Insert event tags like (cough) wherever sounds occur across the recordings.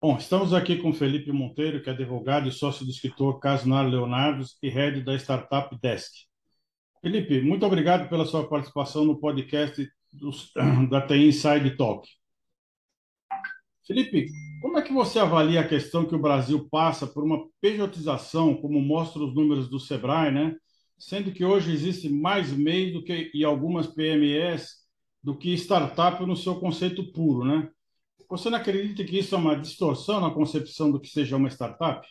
Bom, estamos aqui com Felipe Monteiro, que é advogado e sócio do escritor Casnar Leonardo e head da startup Desk. Felipe, muito obrigado pela sua participação no podcast dos, (clears throat) da TI Inside Talk. Felipe, como é que você avalia a questão que o Brasil passa por uma pejotização, como mostram os números do Sebrae, né? Sendo que hoje existe mais MEI do que e algumas PMEs do que startup no seu conceito puro, né? Você não acredita que isso é uma distorção na concepção do que seja uma startup?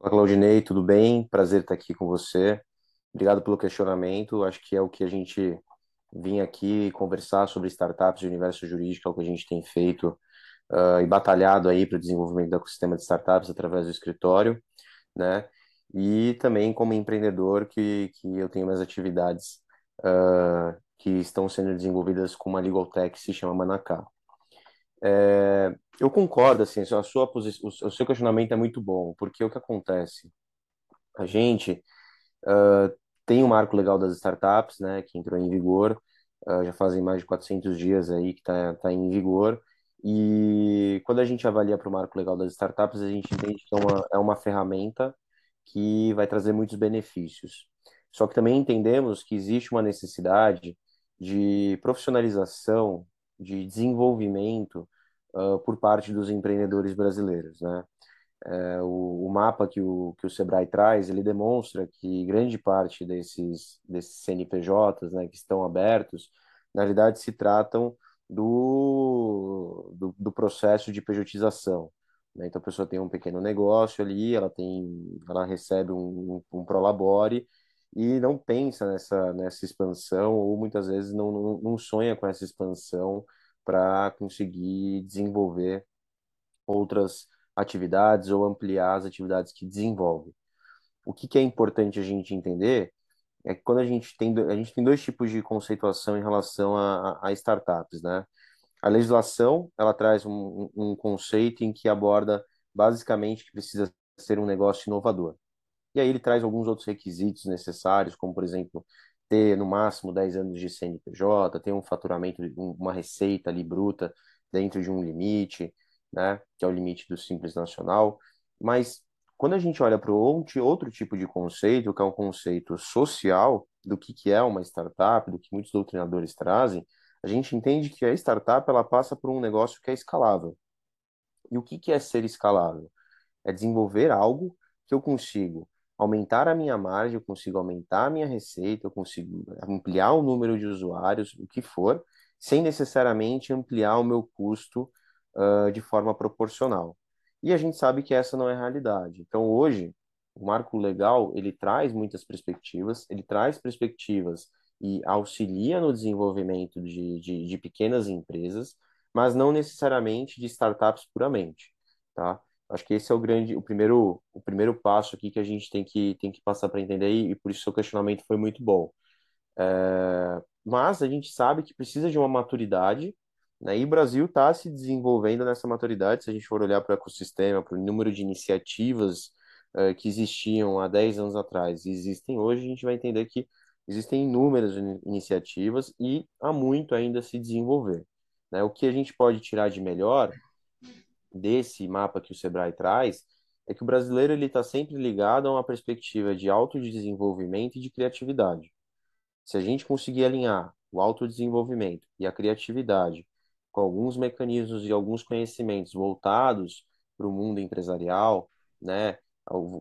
Olá, Claudinei, tudo bem? Prazer estar aqui com você. Obrigado pelo questionamento. Acho que é o que a gente vinha aqui conversar sobre startups e universo jurídico, é o que a gente tem feito uh, e batalhado aí para o desenvolvimento do ecossistema de startups através do escritório, né? E também como empreendedor que, que eu tenho minhas atividades uh, que estão sendo desenvolvidas com uma legal tech que se chama Manacá. É, eu concordo, assim, a sua o seu questionamento é muito bom, porque o que acontece? A gente uh, tem o um marco legal das startups, né, que entrou em vigor, uh, já fazem mais de 400 dias aí que está tá em vigor, e quando a gente avalia para o marco legal das startups, a gente entende que é uma, é uma ferramenta que vai trazer muitos benefícios. Só que também entendemos que existe uma necessidade de profissionalização de desenvolvimento uh, por parte dos empreendedores brasileiros, né? É, o, o, mapa que o, que o Sebrae traz, ele demonstra que grande parte desses, desses CNPJs né, que estão abertos, na realidade se tratam do, do, do processo de pejotização. Né? Então a pessoa tem um pequeno negócio ali, ela tem, ela recebe um, um, um prolabore e não pensa nessa, nessa expansão, ou muitas vezes não, não, não sonha com essa expansão para conseguir desenvolver outras atividades ou ampliar as atividades que desenvolve. O que, que é importante a gente entender é que quando a gente tem, a gente tem dois tipos de conceituação em relação a, a startups, né? A legislação, ela traz um, um conceito em que aborda basicamente que precisa ser um negócio inovador. E aí ele traz alguns outros requisitos necessários, como, por exemplo, ter no máximo 10 anos de CNPJ, ter um faturamento, uma receita ali bruta dentro de um limite, né, que é o limite do Simples Nacional. Mas quando a gente olha para outro tipo de conceito, que é um conceito social, do que, que é uma startup, do que muitos doutrinadores trazem, a gente entende que a startup ela passa por um negócio que é escalável. E o que, que é ser escalável? É desenvolver algo que eu consigo aumentar a minha margem, eu consigo aumentar a minha receita, eu consigo ampliar o número de usuários, o que for, sem necessariamente ampliar o meu custo uh, de forma proporcional. E a gente sabe que essa não é a realidade. Então, hoje, o marco legal, ele traz muitas perspectivas, ele traz perspectivas e auxilia no desenvolvimento de, de, de pequenas empresas, mas não necessariamente de startups puramente, tá? Acho que esse é o grande, o primeiro, o primeiro passo aqui que a gente tem que, tem que passar para entender e, por isso seu questionamento foi muito bom. É, mas a gente sabe que precisa de uma maturidade, né? E o Brasil está se desenvolvendo nessa maturidade. Se a gente for olhar para o ecossistema, para o número de iniciativas é, que existiam há 10 anos atrás e existem hoje, a gente vai entender que existem inúmeras iniciativas e há muito ainda a se desenvolver. Né? O que a gente pode tirar de melhor desse mapa que o Sebrae traz é que o brasileiro ele está sempre ligado a uma perspectiva de autodesenvolvimento e de criatividade. Se a gente conseguir alinhar o autodesenvolvimento e a criatividade com alguns mecanismos e alguns conhecimentos voltados para o mundo empresarial, né,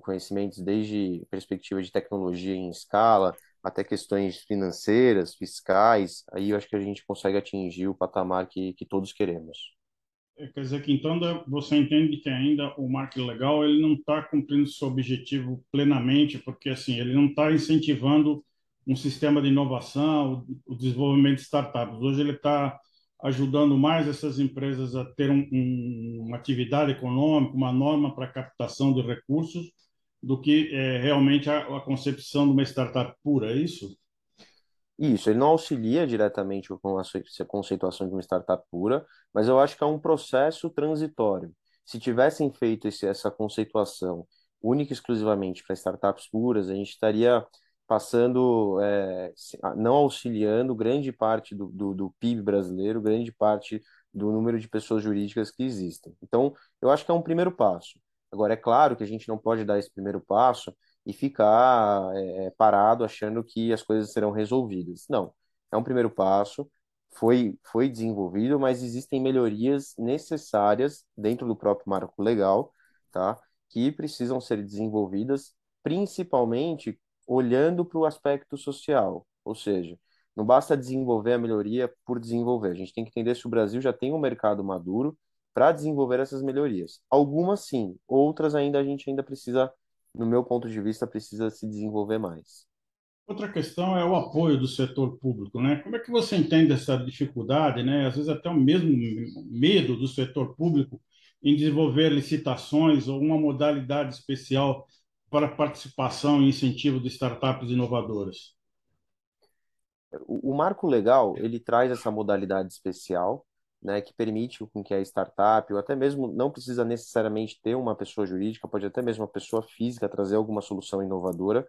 conhecimentos desde perspectiva de tecnologia em escala até questões financeiras, fiscais, aí eu acho que a gente consegue atingir o patamar que, que todos queremos. É, quer dizer que então você entende que ainda o marketing legal ele não está cumprindo seu objetivo plenamente, porque assim ele não está incentivando um sistema de inovação, o desenvolvimento de startups. Hoje ele está ajudando mais essas empresas a ter um, um, uma atividade econômica, uma norma para captação de recursos, do que é, realmente a, a concepção de uma startup pura, é isso? Isso, ele não auxilia diretamente com a conceituação de uma startup pura, mas eu acho que é um processo transitório. Se tivessem feito esse, essa conceituação única e exclusivamente para startups puras, a gente estaria passando, é, não auxiliando grande parte do, do, do, PIB brasileiro, grande parte do número de pessoas jurídicas que existem. Então, eu acho que é um primeiro passo. Agora, é claro que a gente não pode dar esse primeiro passo e ficar é, parado achando que as coisas serão resolvidas. Não, é um primeiro passo, foi, foi desenvolvido, mas existem melhorias necessárias dentro do próprio marco legal, tá? Que precisam ser desenvolvidas, principalmente olhando para o aspecto social, ou seja, não basta desenvolver a melhoria por desenvolver. A gente tem que entender se o Brasil já tem um mercado maduro para desenvolver essas melhorias. Algumas sim, outras ainda a gente ainda precisa, no meu ponto de vista, precisa se desenvolver mais. Outra questão é o apoio do setor público, né? Como é que você entende essa dificuldade, né? Às vezes até o mesmo medo do setor público em desenvolver licitações ou uma modalidade especial para participação e incentivo de startups inovadoras. O, o marco legal ele traz essa modalidade especial, né, que permite com que a startup, ou até mesmo não precisa necessariamente ter uma pessoa jurídica, pode até mesmo uma pessoa física trazer alguma solução inovadora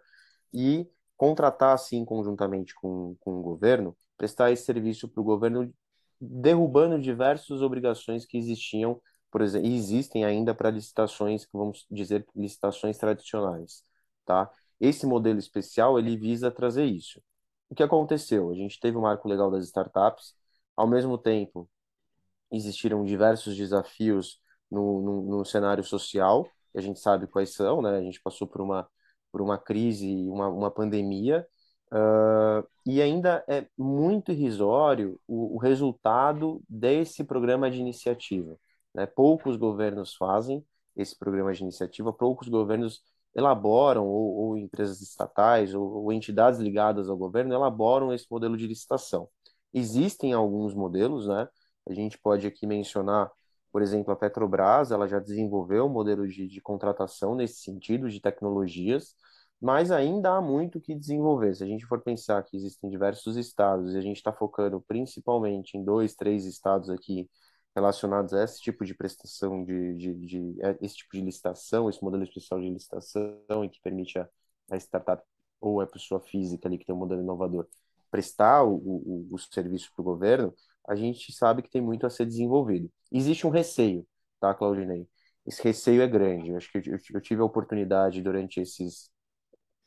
e contratar, assim, conjuntamente com, com o governo, prestar esse serviço para o governo, derrubando diversas obrigações que existiam, por exemplo, e existem ainda para licitações, vamos dizer, licitações tradicionais, tá? Esse modelo especial, ele visa trazer isso. O que aconteceu? A gente teve o marco legal das startups, ao mesmo tempo, existiram diversos desafios no, no, no cenário social, que a gente sabe quais são, né? A gente passou por uma por uma crise, uma, uma pandemia, uh, e ainda é muito irrisório o, o, resultado desse programa de iniciativa. Né? Poucos governos fazem esse programa de iniciativa, poucos governos elaboram, ou, ou empresas estatais, ou, ou entidades ligadas ao governo, elaboram esse modelo de licitação. Existem alguns modelos, né? A gente pode aqui mencionar por exemplo, a Petrobras, ela já desenvolveu um modelo de, de contratação nesse sentido, de tecnologias, mas ainda há muito que desenvolver. Se a gente for pensar que existem diversos estados e a gente está focando principalmente em dois, três estados aqui relacionados a esse tipo de prestação, de, de, de é, esse tipo de licitação, esse modelo especial de licitação e que permite a, a startup ou a pessoa física ali que tem um modelo inovador prestar o, o, o serviço para o governo, a gente sabe que tem muito a ser desenvolvido. Existe um receio, tá, Claudinei? Esse receio é grande. Eu acho que eu, eu tive a oportunidade durante esses,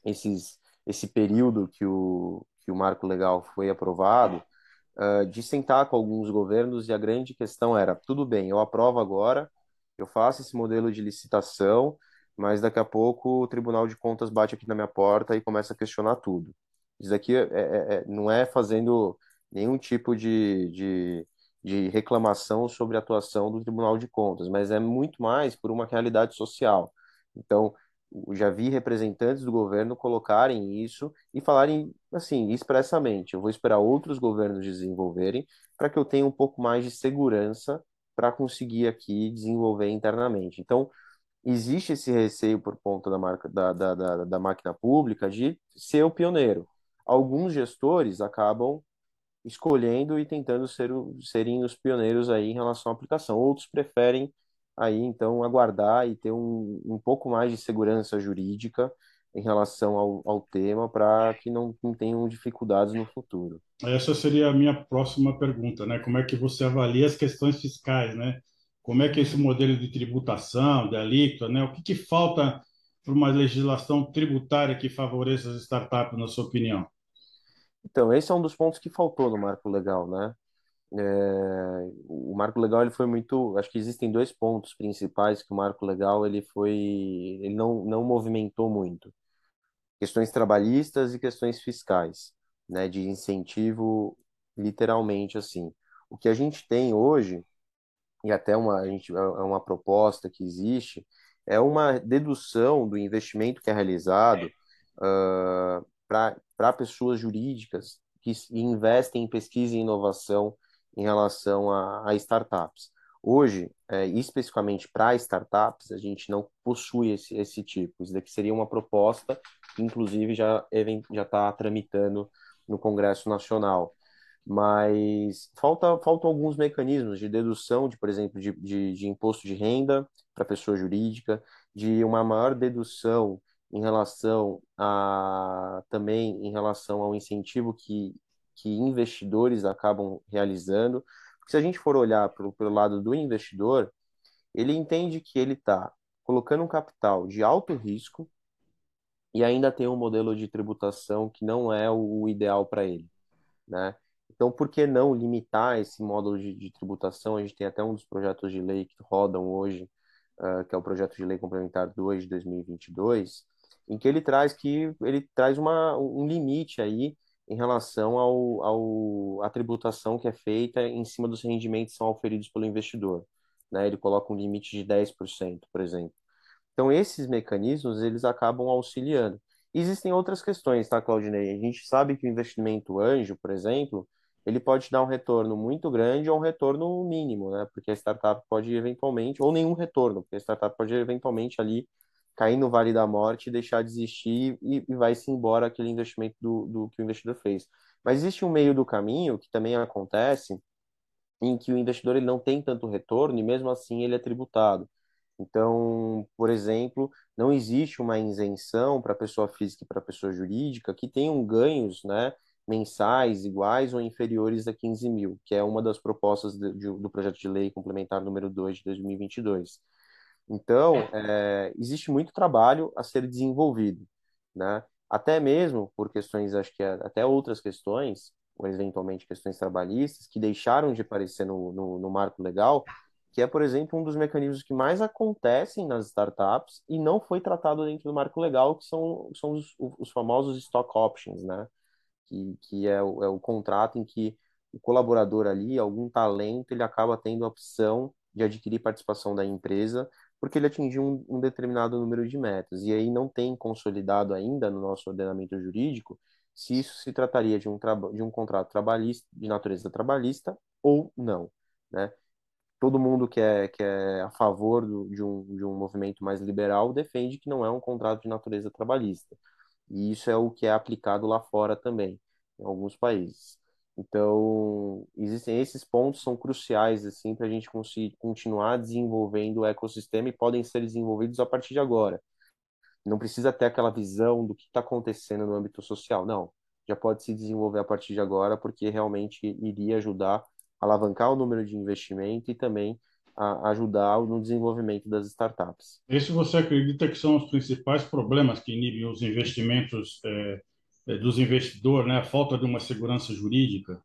esses, esse período que o, que o marco legal foi aprovado, uh, de sentar com alguns governos e a grande questão era: tudo bem, eu aprovo agora, eu faço esse modelo de licitação, mas daqui a pouco o Tribunal de Contas bate aqui na minha porta e começa a questionar tudo. Isso daqui é, é, é não é fazendo nenhum tipo de, de, de reclamação sobre a atuação do Tribunal de Contas, mas é muito mais por uma realidade social. Então, já vi representantes do governo colocarem isso e falarem assim expressamente: eu vou esperar outros governos desenvolverem para que eu tenha um pouco mais de segurança para conseguir aqui desenvolver internamente. Então, existe esse receio por conta da, marca, da, da, da, da máquina pública de ser o pioneiro. Alguns gestores acabam escolhendo e tentando ser, serem os pioneiros aí em relação à aplicação. Outros preferem aí então aguardar e ter um, um pouco mais de segurança jurídica em relação ao, ao tema para que não, não tenham dificuldades no futuro. Essa seria a minha próxima pergunta, né? Como é que você avalia as questões fiscais, né? Como é que é esse modelo de tributação, de alíquota, né? O que, que falta para uma legislação tributária que favoreça as startups, na sua opinião? Então, esse é um dos pontos que faltou no marco legal, né? É, o marco legal ele foi muito, acho que existem dois pontos principais que o marco legal ele foi, ele não, não movimentou muito, questões trabalhistas e questões fiscais, né, de incentivo, literalmente assim. O que a gente tem hoje e até uma a gente é uma proposta que existe é uma dedução do investimento que é realizado uh, para pessoas jurídicas que investem em pesquisa e inovação em relação a, a startups. Hoje, é, especificamente para startups, a gente não possui esse, esse tipo. Isso daqui seria uma proposta que, inclusive, já está tramitando no Congresso Nacional. Mas falta, faltam alguns mecanismos de dedução, de, por exemplo, de, de, de imposto de renda para pessoa jurídica, de uma maior dedução em relação a também em relação ao incentivo que, que investidores acabam realizando, porque se a gente for olhar pelo, pelo lado do investidor, ele entende que ele está colocando um capital de alto risco e ainda tem um modelo de tributação que não é o ideal para ele, né? Então, por que não limitar esse módulo de, de, tributação? A gente tem até um dos projetos de lei que rodam hoje, uh, que é o projeto de lei complementar 2 de 2022, em que ele traz que ele traz uma, um limite aí em relação ao, ao a tributação que é feita em cima dos rendimentos que são oferidos pelo investidor. Né? Ele coloca um limite de 10%, por exemplo. Então, esses mecanismos, eles acabam auxiliando. Existem outras questões, tá, Claudinei? A gente sabe que o investimento anjo, por exemplo, ele pode dar um retorno muito grande ou um retorno mínimo, né? Porque a startup pode eventualmente, ou nenhum retorno, porque a startup pode eventualmente ali cair no vale da morte, deixar de existir e, e vai-se embora aquele investimento do, do que o investidor fez. Mas existe um meio do caminho que também acontece em que o investidor ele não tem tanto retorno e mesmo assim ele é tributado. Então, por exemplo, não existe uma isenção para pessoa física e para pessoa jurídica que tenham ganhos, né, mensais iguais ou inferiores a 15 mil, que é uma das propostas de, do projeto de lei complementar número 2 de 2022. Então, é, existe muito trabalho a ser desenvolvido, né? Até mesmo por questões, acho que é, até outras questões, ou eventualmente questões trabalhistas, que deixaram de aparecer no, no, no marco legal, que é, por exemplo, um dos mecanismos que mais acontecem nas startups e não foi tratado dentro do marco legal, que são, são os, os famosos stock options, né? Que, que é, o, é o contrato em que o colaborador ali, algum talento, ele acaba tendo a opção de adquirir participação da empresa porque ele atingiu um, um determinado número de metas. E aí não tem consolidado ainda no nosso ordenamento jurídico se isso se trataria de um, de um contrato trabalhista, de natureza trabalhista ou não, né? todo mundo que é, que é a favor do, de, um, de um movimento mais liberal defende que não é um contrato de natureza trabalhista. E isso é o que é aplicado lá fora também, em alguns países. Então, existem esses pontos são cruciais assim para a gente conseguir continuar desenvolvendo o ecossistema e podem ser desenvolvidos a partir de agora. Não precisa ter aquela visão do que está acontecendo no âmbito social, não. Já pode se desenvolver a partir de agora, porque realmente iria ajudar alavancar o número de investimento e também a ajudar no desenvolvimento das startups. Esse você acredita que são os principais problemas que inibem os investimentos é, dos investidores, né? A falta de uma segurança jurídica?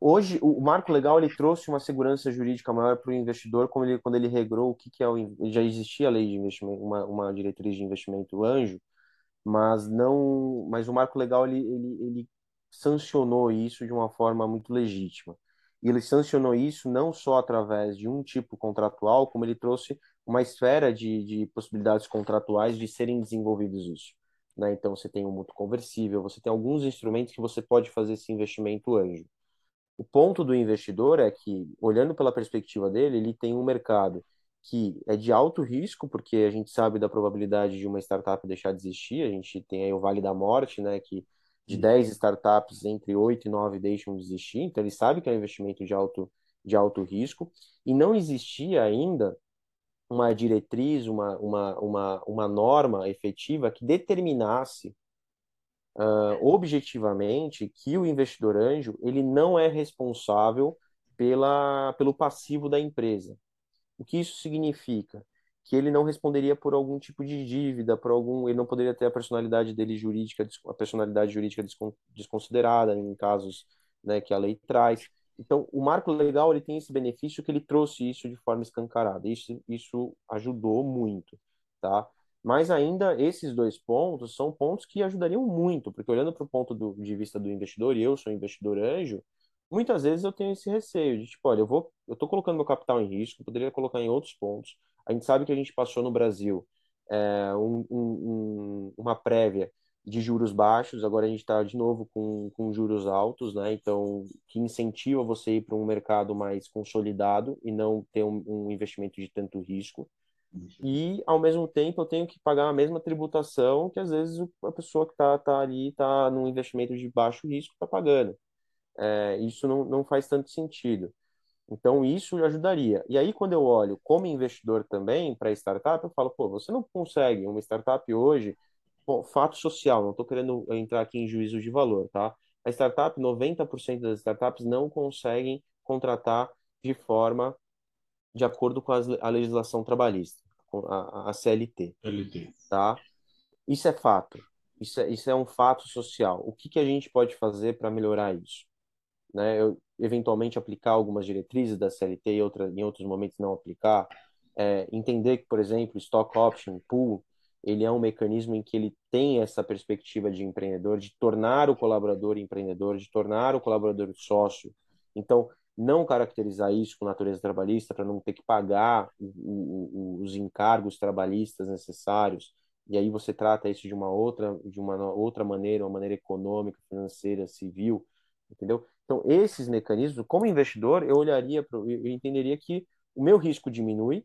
Hoje, o marco legal ele trouxe uma segurança jurídica maior para o investidor quando ele, quando ele regrou o que, que é o. Já existia a lei de investimento, uma, uma diretriz de investimento anjo, mas não. Mas o marco legal ele, ele, ele sancionou isso de uma forma muito legítima. E ele sancionou isso não só através de um tipo contratual, como ele trouxe uma esfera de, de possibilidades contratuais de serem desenvolvidos isso. Né? Então, você tem um mútuo conversível, você tem alguns instrumentos que você pode fazer esse investimento anjo. O ponto do investidor é que, olhando pela perspectiva dele, ele tem um mercado que é de alto risco, porque a gente sabe da probabilidade de uma startup deixar de existir, a gente tem aí o Vale da Morte, né, que de 10 startups, entre 8 e 9 deixam de existir, então ele sabe que é um investimento de alto, de alto risco, e não existia ainda uma diretriz, uma, uma, uma, uma norma efetiva que determinasse uh, objetivamente que o investidor anjo ele não é responsável pela, pelo passivo da empresa. O que isso significa? que ele não responderia por algum tipo de dívida, por algum, ele não poderia ter a personalidade dele jurídica, a personalidade jurídica desconsiderada em casos, né, que a lei traz. Então, o marco legal ele tem esse benefício que ele trouxe isso de forma escancarada. Isso, isso ajudou muito, tá? Mas ainda esses dois pontos são pontos que ajudariam muito, porque olhando para o ponto do, de vista do investidor, e eu sou investidor anjo, muitas vezes eu tenho esse receio de tipo, olha, eu vou, eu estou colocando meu capital em risco, poderia colocar em outros pontos. A gente sabe que a gente passou no Brasil é, um, um, uma prévia de juros baixos, agora a gente está de novo com, com juros altos, né? Então, que incentiva você ir para um mercado mais consolidado e não ter um, um investimento de tanto risco. E, ao mesmo tempo, eu tenho que pagar a mesma tributação que, às vezes, a pessoa que está tá ali, está num investimento de baixo risco, está pagando é, isso não, não faz tanto sentido. Então, isso ajudaria. E aí, quando eu olho como investidor também para startup, eu falo, pô, você não consegue uma startup hoje, bom, fato social, não estou querendo entrar aqui em juízo de valor, tá? A startup, 90% das startups não conseguem contratar de forma de acordo com a legislação trabalhista, a, a CLT. Tá? Isso é fato. Isso é, isso é um fato social. O que, que a gente pode fazer para melhorar isso? Né? Eu, eventualmente aplicar algumas diretrizes da CLT e outra, em outros momentos não aplicar. É, entender que, por exemplo, stock option pool, ele é um mecanismo em que ele tem essa perspectiva de empreendedor, de tornar o colaborador empreendedor, de tornar o colaborador sócio. Então, não caracterizar isso com natureza trabalhista para não ter que pagar o, o, os encargos trabalhistas necessários. E aí você trata isso de uma outra, de uma outra maneira, uma maneira econômica, financeira, civil, entendeu? Então, esses mecanismos, como investidor, eu olharia, pro, eu entenderia que o meu risco diminui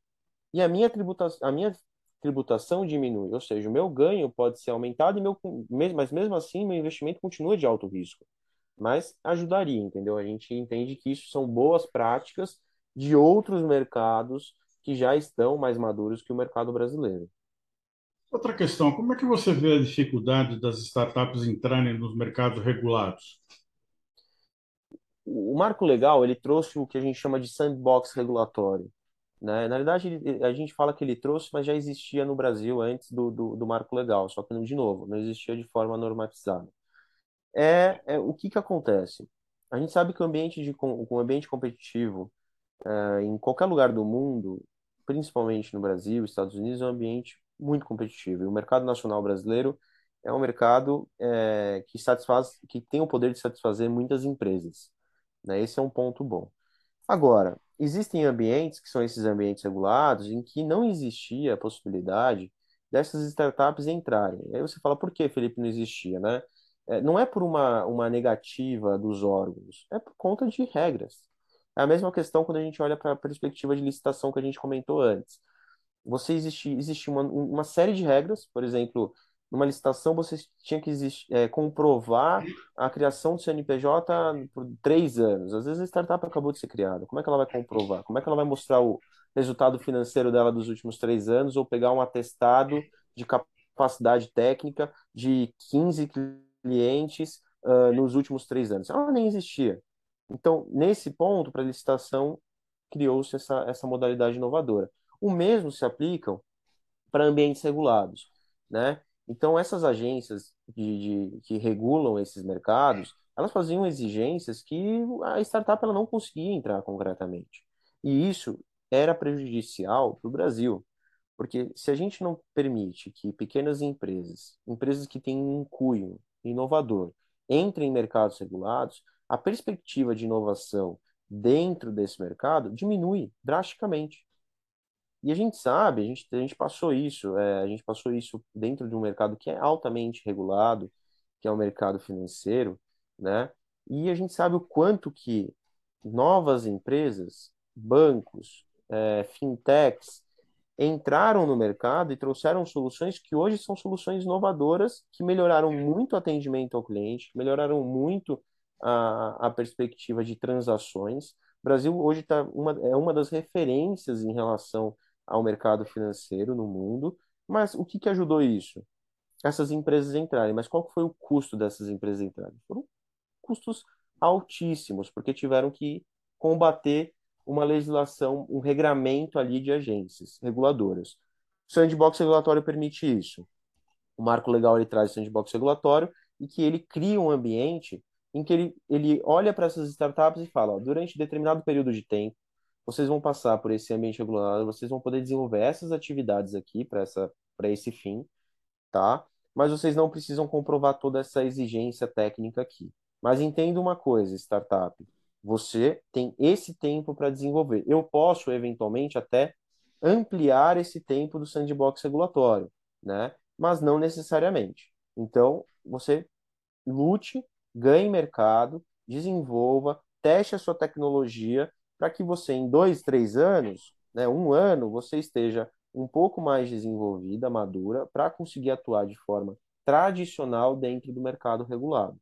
e a minha tributação, a minha tributação diminui, ou seja, o meu ganho pode ser aumentado e meu, mas mesmo assim meu investimento continua de alto risco mas ajudaria, entendeu? A gente entende que isso são boas práticas de outros mercados que já estão mais maduros que o mercado brasileiro. Outra questão, como é que você vê a dificuldade das startups entrarem nos mercados regulados? O marco legal, ele trouxe o que a gente chama de sandbox regulatório. Né? Na verdade, a gente fala que ele trouxe, mas já existia no Brasil antes do, do, do marco legal, só que, de novo, não existia de forma normatizada é, é o que que acontece? A gente sabe que o ambiente de o ambiente competitivo é, em qualquer lugar do mundo, principalmente no Brasil, Estados Unidos, é um ambiente muito competitivo. E o mercado nacional brasileiro é um mercado é, que satisfaz, que tem o poder de satisfazer muitas empresas. Né? Esse é um ponto bom. Agora, existem ambientes que são esses ambientes regulados em que não existia a possibilidade dessas startups entrarem. Aí você fala, por que, Felipe, não existia, né? É, não é por uma, uma negativa dos órgãos, é por conta de regras. É a mesma questão quando a gente olha para a perspectiva de licitação que a gente comentou antes. Você existe, existe uma, uma série de regras, por exemplo, numa licitação você tinha que é, comprovar a criação do CNPJ por três anos. Às vezes a startup acabou de ser criada. Como é que ela vai comprovar? Como é que ela vai mostrar o resultado financeiro dela dos últimos três anos ou pegar um atestado de capacidade técnica de 15 clientes uh, nos últimos três anos. Ela nem existia. Então, nesse ponto, para licitação, criou-se essa, essa modalidade inovadora. O mesmo se aplica para ambientes regulados, né? Então, essas agências de, de, que regulam esses mercados, elas faziam exigências que a startup ela não conseguia entrar concretamente. E isso era prejudicial para o Brasil, porque se a gente não permite que pequenas empresas, empresas que têm um cunho inovador entre em mercados regulados, a perspectiva de inovação dentro desse mercado diminui drasticamente. E a gente sabe, a gente, a gente passou isso, é, a gente passou isso dentro de um mercado que é altamente regulado, que é o mercado financeiro, né? E a gente sabe o quanto que novas empresas, bancos, é, fintechs, entraram no mercado e trouxeram soluções que hoje são soluções inovadoras, que melhoraram muito o atendimento ao cliente, melhoraram muito a, a perspectiva de transações. O Brasil hoje tá uma, é uma das referências em relação ao mercado financeiro no mundo, mas o que, que ajudou isso? Essas empresas entrarem. Mas qual foi o custo dessas empresas entrarem? Foram custos altíssimos, porque tiveram que combater uma legislação, um regramento ali de agências reguladoras. O sandbox regulatório permite isso. O marco legal ele traz o sandbox regulatório e que ele cria um ambiente em que ele, ele olha para essas startups e fala, ó, durante determinado período de tempo, vocês vão passar por esse ambiente regulado, vocês vão poder desenvolver essas atividades aqui para essa para esse fim, tá? Mas vocês não precisam comprovar toda essa exigência técnica aqui. Mas entenda uma coisa, startup, você tem esse tempo para desenvolver. Eu posso, eventualmente, até ampliar esse tempo do sandbox regulatório, né? Mas não necessariamente. Então, você lute, ganhe mercado, desenvolva, teste a sua tecnologia para que você, em dois, três anos, né, um ano, você esteja um pouco mais desenvolvida, madura, para conseguir atuar de forma tradicional dentro do mercado regulado.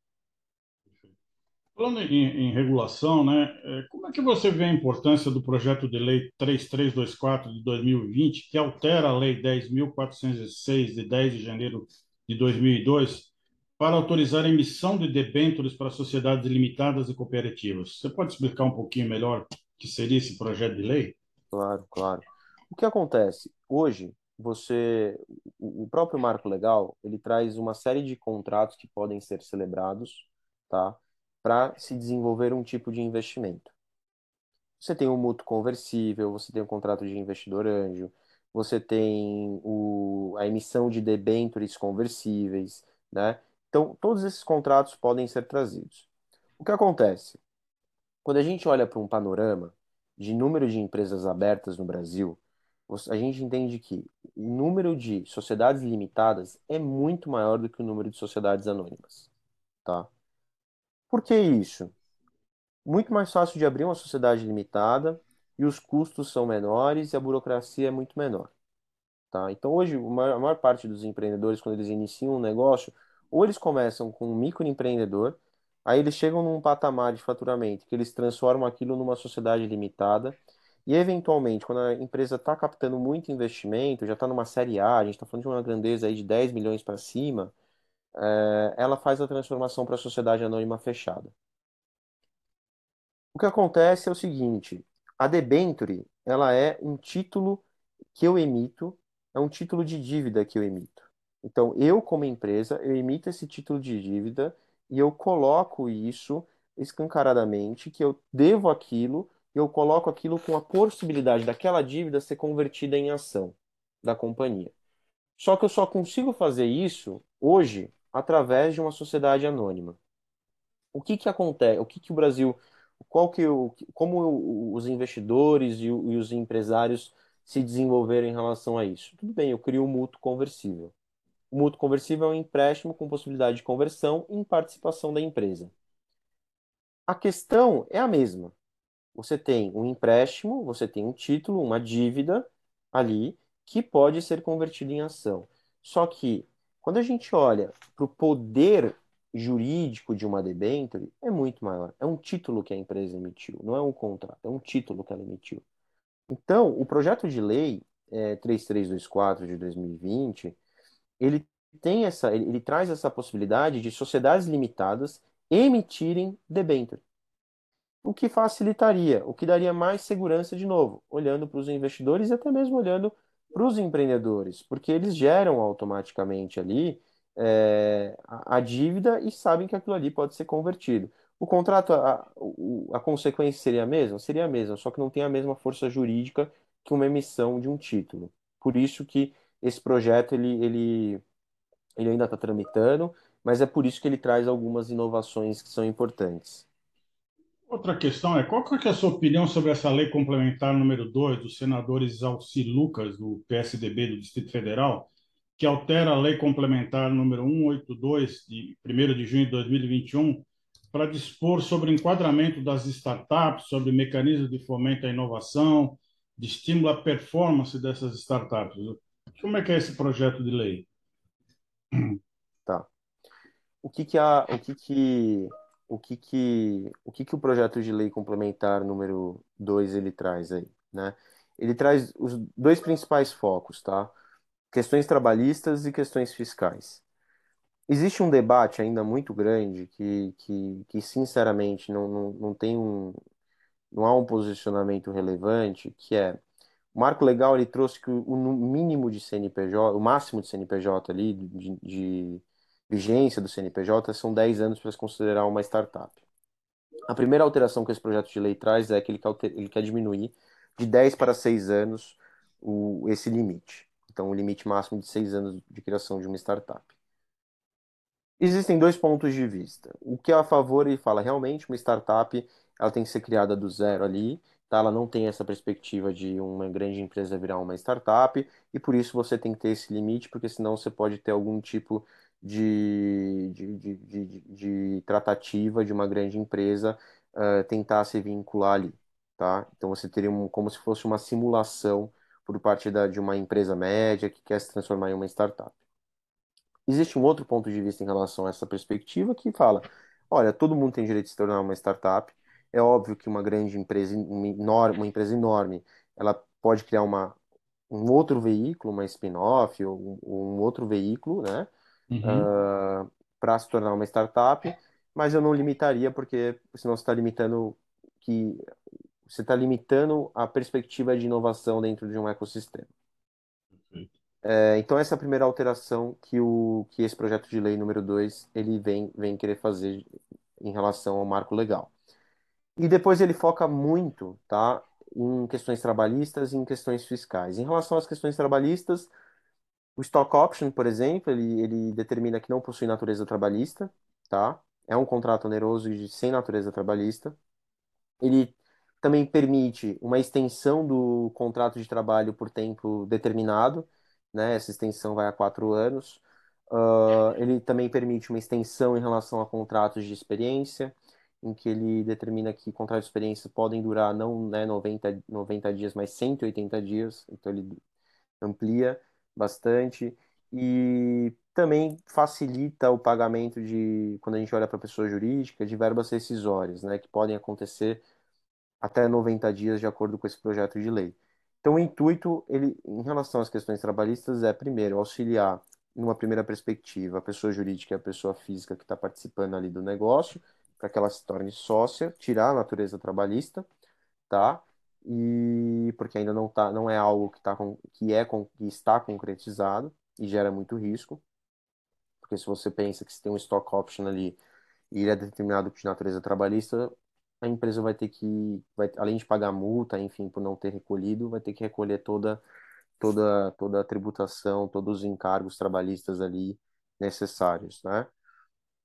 Falando em, em, regulação, né, é, como é que você vê a importância do projeto de lei 3324 de 2020, que altera a lei 10.406 de 10 de janeiro de 2002, para autorizar a emissão de debêntures para sociedades limitadas e cooperativas. Você pode explicar um pouquinho melhor o que seria esse projeto de lei? Claro, claro. O que acontece? Hoje, você, o próprio marco legal, ele traz uma série de contratos que podem ser celebrados, tá? Para se desenvolver um tipo de investimento. Você tem o mútuo conversível, você tem o contrato de investidor anjo, você tem o, a emissão de debêntures conversíveis, né? Então, todos esses contratos podem ser trazidos. O que acontece? Quando a gente olha para um panorama de número de empresas abertas no Brasil, a gente entende que o número de sociedades limitadas é muito maior do que o número de sociedades anônimas, tá? Por que isso? Muito mais fácil de abrir uma sociedade limitada e os custos são menores e a burocracia é muito menor, tá? Então hoje a maior, a maior parte dos empreendedores quando eles iniciam um negócio ou eles começam com um microempreendedor, aí eles chegam num patamar de faturamento que eles transformam aquilo numa sociedade limitada e, eventualmente, quando a empresa está captando muito investimento, já está numa série A, a gente está falando de uma grandeza aí de 10 milhões para cima, é, ela faz a transformação para a sociedade anônima fechada. O que acontece é o seguinte, a debenture, ela é um título que eu emito, é um título de dívida que eu emito. Então, eu, como empresa, eu emito esse título de dívida e eu coloco isso escancaradamente, que eu devo aquilo, e eu coloco aquilo com a possibilidade daquela dívida ser convertida em ação da companhia. Só que eu só consigo fazer isso hoje através de uma sociedade anônima. O que que acontece? O que que o Brasil, qual que o, como os investidores e, os empresários se desenvolveram em relação a isso? Tudo bem, eu crio um mútuo conversível. O mútuo conversível é um empréstimo com possibilidade de conversão em participação da empresa. A questão é a mesma. Você tem um empréstimo, você tem um título, uma dívida ali que pode ser convertido em ação. Só que quando a gente olha para o poder jurídico de uma debênture, é muito maior. É um título que a empresa emitiu, não é um contrato, é um título que ela emitiu. Então, o projeto de lei é, 3324 de 2020 ele tem essa, ele, ele traz essa possibilidade de sociedades limitadas emitirem debênture. O que facilitaria, o que daria mais segurança de novo, olhando para os investidores e até mesmo olhando para os empreendedores, porque eles geram automaticamente ali é, a, a, dívida e sabem que aquilo ali pode ser convertido. O contrato, a, a, a consequência seria a mesma? Seria a mesma, só que não tem a mesma força jurídica que uma emissão de um título. Por isso que esse projeto ele, ele, ele ainda está tramitando, mas é por isso que ele traz algumas inovações que são importantes. Outra questão é, qual que é a sua opinião sobre essa lei complementar número 2 dos senadores Alci Lucas, do PSDB do Distrito Federal, que altera a lei complementar número 182, de 1 de junho de 2021, para dispor sobre o enquadramento das startups, sobre mecanismos de fomento à inovação, de estímulo à performance dessas startups. Como é que é esse projeto de lei? Tá. O que que a, o que que o que que o que que o projeto de lei complementar número 2 ele traz aí, né? Ele traz os dois principais focos, tá? Questões trabalhistas e questões fiscais. Existe um debate ainda muito grande que, que, que sinceramente não, não, não tem um não há um posicionamento relevante, que é o marco legal ele trouxe que o mínimo de CNPJ, o máximo de CNPJ ali, de, de vigência do CNPJ, são 10 anos para se considerar uma startup. A primeira alteração que esse projeto de lei traz é que ele quer, ele quer diminuir de 10 para 6 anos o, esse limite. Então, o limite máximo de 6 anos de criação de uma startup. Existem dois pontos de vista. O que é a favor, ele fala, realmente, uma startup ela tem que ser criada do zero ali, tá? Ela não tem essa perspectiva de uma grande empresa virar uma startup, e por isso você tem que ter esse limite, porque senão você pode ter algum tipo de, de, de, de, tratativa de uma grande empresa uh, tentar se vincular ali, tá? Então você teria um, como se fosse uma simulação por parte da, de uma empresa média que quer se transformar em uma startup. Existe um outro ponto de vista em relação a essa perspectiva que fala, olha, todo mundo tem direito de se tornar uma startup, é óbvio que uma grande empresa, uma enorme, uma empresa enorme, ela pode criar uma, um outro veículo, uma spin-off ou um, um, outro veículo, né? Uhum. Uh, para se tornar uma startup, mas eu não limitaria, porque senão você está limitando que você está limitando a perspectiva de inovação dentro de um ecossistema. É, então essa é a primeira alteração que, o, que esse projeto de lei número 2 ele vem, vem querer fazer em relação ao marco legal. E depois ele foca muito tá, em questões trabalhistas e em questões fiscais. Em relação às questões trabalhistas, o stock option, por exemplo, ele, ele determina que não possui natureza trabalhista, tá? É um contrato oneroso e sem natureza trabalhista. Ele também permite uma extensão do contrato de trabalho por tempo determinado, né? Essa extensão vai a quatro anos. Uh, ele também permite uma extensão em relação a contratos de experiência, em que ele determina que contratos de experiência podem durar não né, 90, 90 dias, mas 180 dias, então ele amplia bastante e também facilita o pagamento de, quando a gente olha para pessoa jurídica, de verbas rescisórias, né, que podem acontecer até 90 dias de acordo com esse projeto de lei. Então, o intuito, ele, em relação às questões trabalhistas, é, primeiro, auxiliar, numa primeira perspectiva, a pessoa jurídica e a pessoa física que está participando ali do negócio, para que ela se torne sócia, tirar a natureza trabalhista, tá? E porque ainda não tá, não é algo que tá com, que é que está concretizado e gera muito risco. Porque se você pensa que se tem um stock option ali e ele é determinado de natureza trabalhista, a empresa vai ter que, vai, além de pagar multa, enfim, por não ter recolhido, vai ter que recolher toda, toda, toda a tributação, todos os encargos trabalhistas ali necessários, né?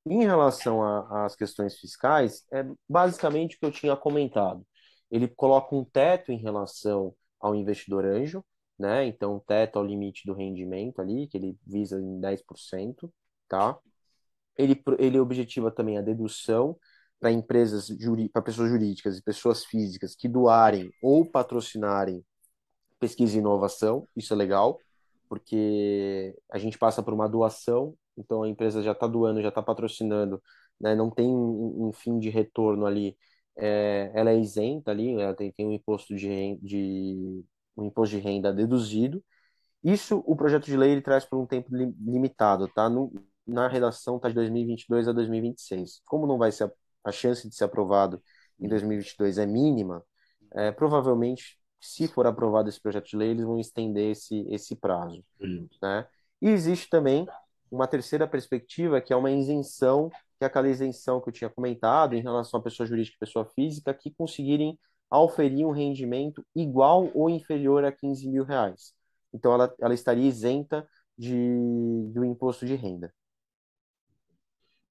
Em relação às questões fiscais, é basicamente o que eu tinha comentado. Ele coloca um teto em relação ao investidor anjo, né? Então, teto ao limite do rendimento ali, que ele visa em 10%, tá? Ele, ele objetiva também a dedução para empresas, para pessoas jurídicas e pessoas físicas que doarem ou patrocinarem pesquisa e inovação, isso é legal, porque a gente passa por uma doação, então a empresa já está doando, já está patrocinando, né, não tem um, um, fim de retorno ali, é, ela é isenta ali, ela tem, tem um imposto de, de um imposto de renda deduzido. Isso o projeto de lei ele traz por um tempo limitado, tá? No, na redação está de 2022 a 2026. Como não vai ser a chance de ser aprovado em 2022 é mínima, é, provavelmente, se for aprovado esse projeto de lei, eles vão estender esse, esse prazo. Né? E existe também uma terceira perspectiva, que é uma isenção, que é aquela isenção que eu tinha comentado em relação à pessoa jurídica e pessoa física, que conseguirem auferir um rendimento igual ou inferior a 15 mil reais. Então, ela, ela estaria isenta de, do imposto de renda.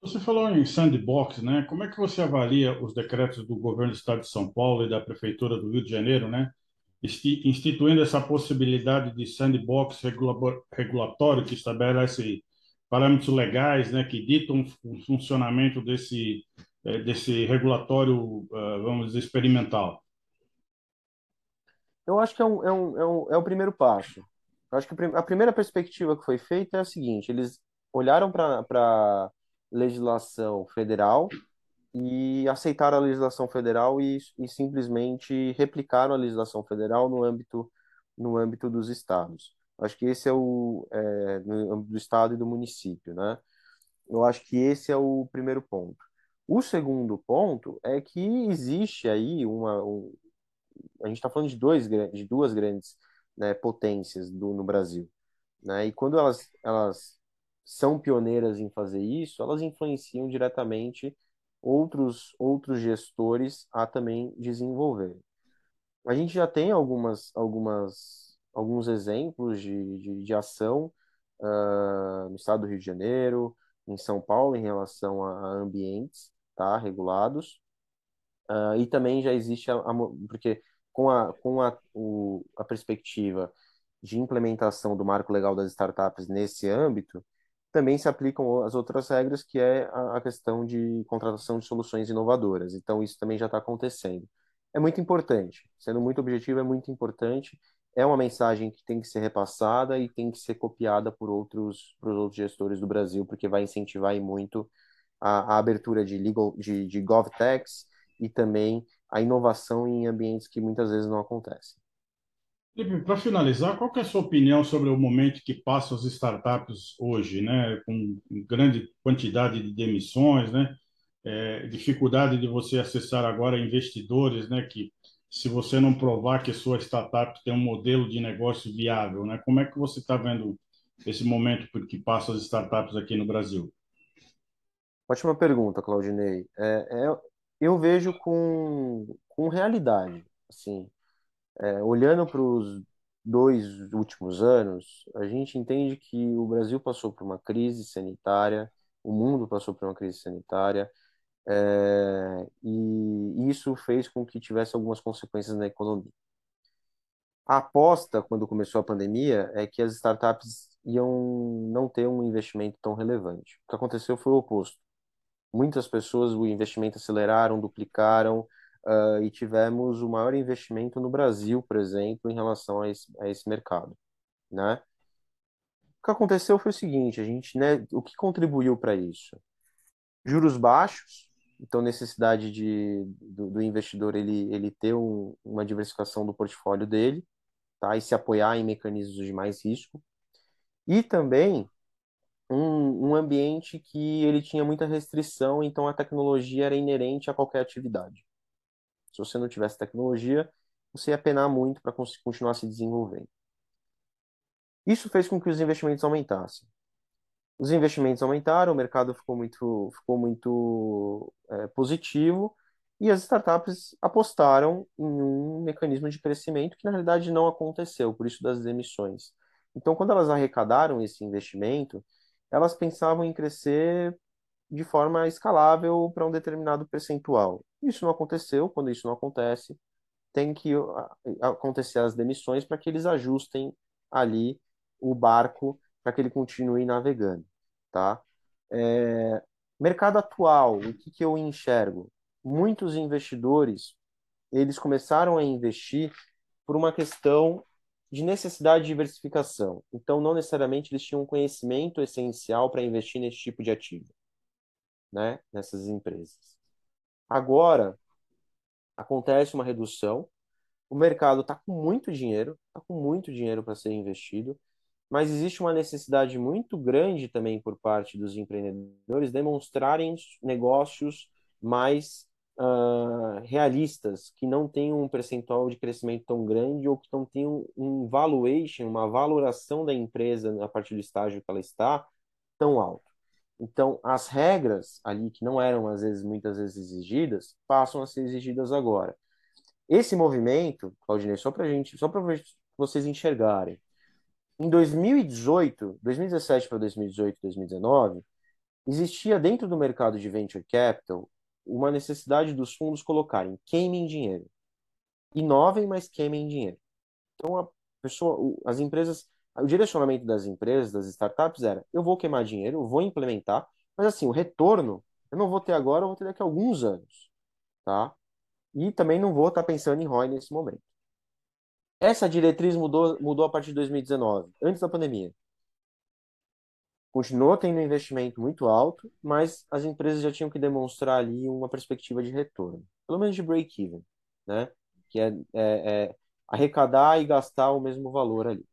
Você falou em sandbox, né? Como é que você avalia os decretos do governo do Estado de São Paulo e da Prefeitura do Rio de Janeiro, né? Instituindo essa possibilidade de sandbox regulatório que estabelece parâmetros legais, né, que ditam o funcionamento desse é, desse regulatório, é, vamos dizer, experimental. Eu acho que é, um, é, um, é, um, é o primeiro passo. Eu acho que a primeira perspectiva que foi feita é a seguinte: eles olharam para legislação federal e aceitaram a legislação federal e, e simplesmente replicaram a legislação federal no âmbito, no âmbito dos estados. Acho que esse é o é, do estado e do município, né? Eu acho que esse é o primeiro ponto. O segundo ponto é que existe aí uma, um, a gente está falando de dois de duas grandes né, potências do, no Brasil, né? E quando elas elas são pioneiras em fazer isso, elas influenciam diretamente outros, outros gestores a também desenvolver. A gente já tem algumas, algumas, alguns exemplos de, de, de ação uh, no estado do Rio de Janeiro, em São Paulo, em relação a, a ambientes tá, regulados. Uh, e também já existe, a, a, porque com, a, com a, o, a perspectiva de implementação do marco legal das startups nesse âmbito, também se aplicam as outras regras, que é a questão de contratação de soluções inovadoras. Então, isso também já está acontecendo. É muito importante, sendo muito objetivo, é muito importante. É uma mensagem que tem que ser repassada e tem que ser copiada por outros, por outros gestores do Brasil, porque vai incentivar muito a, a abertura de legal, de, de GovTechs e também a inovação em ambientes que muitas vezes não acontecem. Para finalizar, qual é a sua opinião sobre o momento que passam as startups hoje, né? Com grande quantidade de demissões, né? É, dificuldade de você acessar agora investidores, né? Que se você não provar que sua startup tem um modelo de negócio viável, né? Como é que você está vendo esse momento que passam as startups aqui no Brasil? Ótima pergunta, Claudinei. É, é, eu vejo com, com realidade, assim, é, olhando para os dois últimos anos, a gente entende que o Brasil passou por uma crise sanitária, o mundo passou por uma crise sanitária, é, e isso fez com que tivesse algumas consequências na economia. A aposta, quando começou a pandemia, é que as startups iam não ter um investimento tão relevante. O que aconteceu foi o oposto. Muitas pessoas o investimento aceleraram, duplicaram, uh, e tivemos o maior investimento no Brasil, por exemplo, em relação a esse, a esse mercado, né? O que aconteceu foi o seguinte, a gente, né, o que contribuiu para isso? Juros baixos, então necessidade de, do, do investidor ele, ele ter um, uma diversificação do portfólio dele, tá? E se apoiar em mecanismos de mais risco. E também um, um ambiente que ele tinha muita restrição, então a tecnologia era inerente a qualquer atividade. Se você não tivesse tecnologia, você ia penar muito para continuar se desenvolvendo. Isso fez com que os investimentos aumentassem. Os investimentos aumentaram, o mercado ficou muito, ficou muito é, positivo e as startups apostaram em um mecanismo de crescimento que na realidade não aconteceu, por isso das emissões. Então, quando elas arrecadaram esse investimento, elas pensavam em crescer de forma escalável para um determinado percentual. Isso não aconteceu. Quando isso não acontece, tem que acontecer as demissões para que eles ajustem ali o barco para que ele continue navegando, tá? É, mercado atual, o que, que eu enxergo? Muitos investidores eles começaram a investir por uma questão de necessidade de diversificação. Então, não necessariamente eles tinham um conhecimento essencial para investir nesse tipo de ativo né, nessas empresas. Agora, acontece uma redução, o mercado está com muito dinheiro, está com muito dinheiro para ser investido, mas existe uma necessidade muito grande também por parte dos empreendedores demonstrarem negócios mais uh, realistas, que não tenham um percentual de crescimento tão grande ou que não tenham um valuation, uma valoração da empresa a partir do estágio que ela está tão alto. Então, as regras ali que não eram às vezes muitas vezes exigidas, passam a ser exigidas agora. Esse movimento, Claudinei, só para gente, só para vocês enxergarem, em 2018, 2017 para 2018, 2019, existia dentro do mercado de venture capital uma necessidade dos fundos colocarem queimem dinheiro. Inovem, mas queimem dinheiro. Então, a pessoa, as empresas o direcionamento das empresas, das startups era: eu vou queimar dinheiro, eu vou implementar, mas assim, o retorno eu não vou ter agora, eu vou ter daqui a alguns anos, tá? E também não vou estar pensando em ROI nesse momento. Essa diretriz mudou, mudou a partir de 2019, antes da pandemia. Continuou tendo um investimento muito alto, mas as empresas já tinham que demonstrar ali uma perspectiva de retorno, pelo menos de break-even, né? Que é, é, é arrecadar e gastar o mesmo valor ali.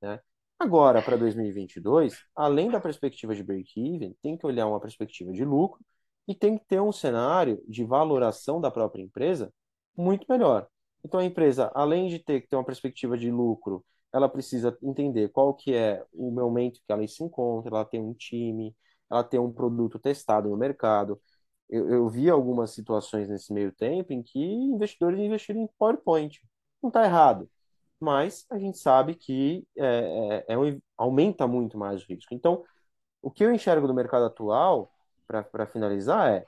Né? Agora, para 2022, além da perspectiva de break-even, tem que olhar uma perspectiva de lucro e tem que ter um cenário de valoração da própria empresa muito melhor. Então, a empresa, além de ter que ter uma perspectiva de lucro, ela precisa entender qual que é o momento que ela se encontra, ela tem um time, ela tem um produto testado no mercado. Eu, eu vi algumas situações nesse meio tempo em que investidores investiram em PowerPoint. Não está errado mas a gente sabe que é, é, é um, aumenta muito mais o risco. Então, o que eu enxergo do mercado atual, para finalizar, é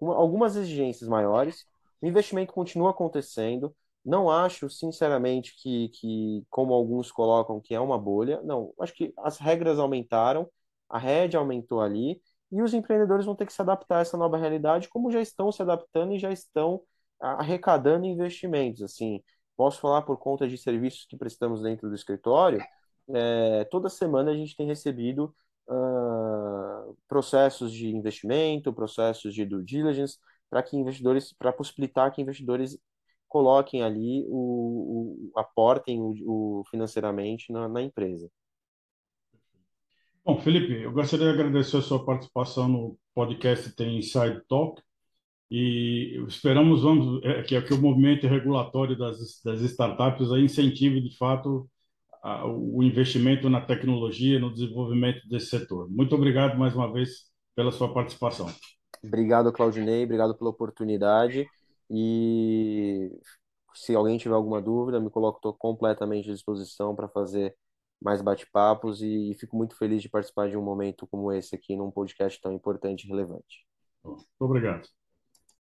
algumas exigências maiores, o investimento continua acontecendo. Não acho, sinceramente, que, que, como alguns colocam, que é uma bolha. Não, acho que as regras aumentaram, a rede aumentou ali, e os empreendedores vão ter que se adaptar a essa nova realidade, como já estão se adaptando e já estão arrecadando investimentos. Assim, Posso falar por conta de serviços que prestamos dentro do escritório. É, toda semana a gente tem recebido uh, processos de investimento, processos de due diligence, para que investidores, para possibilitar que investidores coloquem ali o, o aportem o, o financeiramente na, na, empresa. Bom, Felipe, eu gostaria de agradecer a sua participação no podcast Tem Inside Talk e esperamos vamos é, que, que o movimento regulatório das, das startups aí incentive de fato a, o investimento na tecnologia, no desenvolvimento desse setor. Muito obrigado mais uma vez pela sua participação. Obrigado, Claudinei, obrigado pela oportunidade. E se alguém tiver alguma dúvida, me coloco completamente à disposição para fazer mais bate-papos e fico muito feliz de participar de um momento como esse aqui num podcast tão importante e relevante. Muito obrigado.